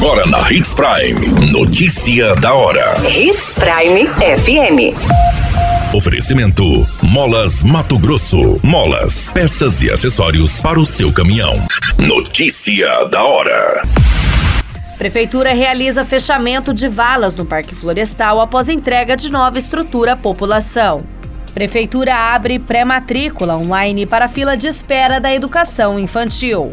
Agora na Hits Prime. Notícia da hora. Hits Prime FM. Oferecimento: Molas Mato Grosso. Molas, peças e acessórios para o seu caminhão. Notícia da hora. Prefeitura realiza fechamento de valas no Parque Florestal após entrega de nova estrutura à população. Prefeitura abre pré-matrícula online para fila de espera da educação infantil.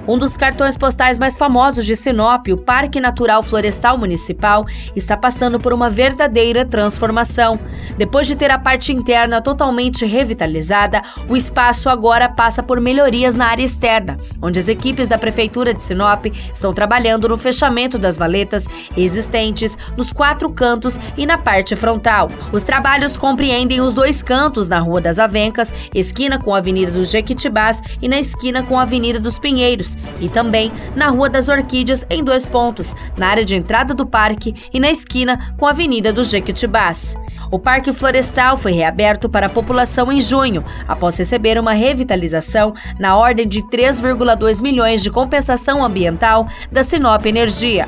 Um dos cartões postais mais famosos de Sinop, o Parque Natural Florestal Municipal, está passando por uma verdadeira transformação. Depois de ter a parte interna totalmente revitalizada, o espaço agora passa por melhorias na área externa, onde as equipes da Prefeitura de Sinop estão trabalhando no fechamento das valetas existentes nos quatro cantos e na parte frontal. Os trabalhos compreendem os dois cantos na Rua das Avencas, esquina com a Avenida dos Jequitibás e na esquina com a Avenida dos Pinheiros e também na Rua das Orquídeas em dois pontos, na área de entrada do parque e na esquina com a Avenida dos Jequitibás. O Parque Florestal foi reaberto para a população em junho, após receber uma revitalização na ordem de 3,2 milhões de compensação ambiental da Sinop Energia.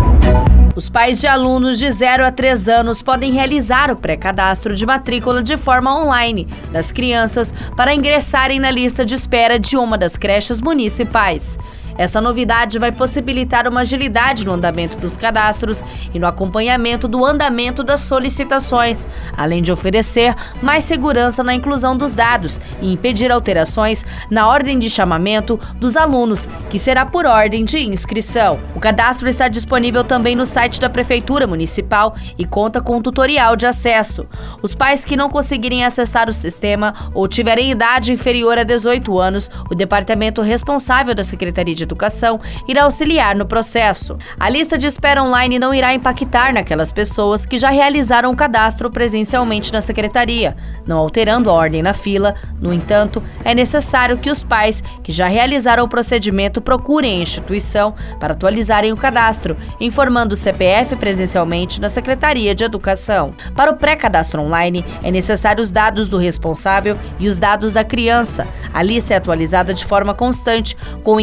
Os pais de alunos de 0 a 3 anos podem realizar o pré-cadastro de matrícula de forma online das crianças para ingressarem na lista de espera de uma das creches municipais. Essa novidade vai possibilitar uma agilidade no andamento dos cadastros e no acompanhamento do andamento das solicitações, além de oferecer mais segurança na inclusão dos dados e impedir alterações na ordem de chamamento dos alunos, que será por ordem de inscrição. O cadastro está disponível também no site da Prefeitura Municipal e conta com um tutorial de acesso. Os pais que não conseguirem acessar o sistema ou tiverem idade inferior a 18 anos, o departamento responsável da Secretaria de Educação irá auxiliar no processo. A lista de espera online não irá impactar naquelas pessoas que já realizaram o cadastro presencialmente na secretaria, não alterando a ordem na fila. No entanto, é necessário que os pais que já realizaram o procedimento procurem a instituição para atualizarem o cadastro, informando o CPF presencialmente na Secretaria de Educação. Para o pré-cadastro online, é necessário os dados do responsável e os dados da criança. A lista é atualizada de forma constante, com o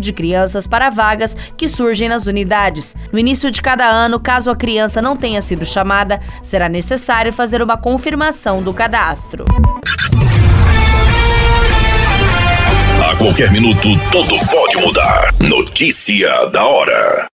de crianças para vagas que surgem nas unidades. No início de cada ano, caso a criança não tenha sido chamada, será necessário fazer uma confirmação do cadastro. A qualquer minuto, tudo pode mudar. Notícia da hora.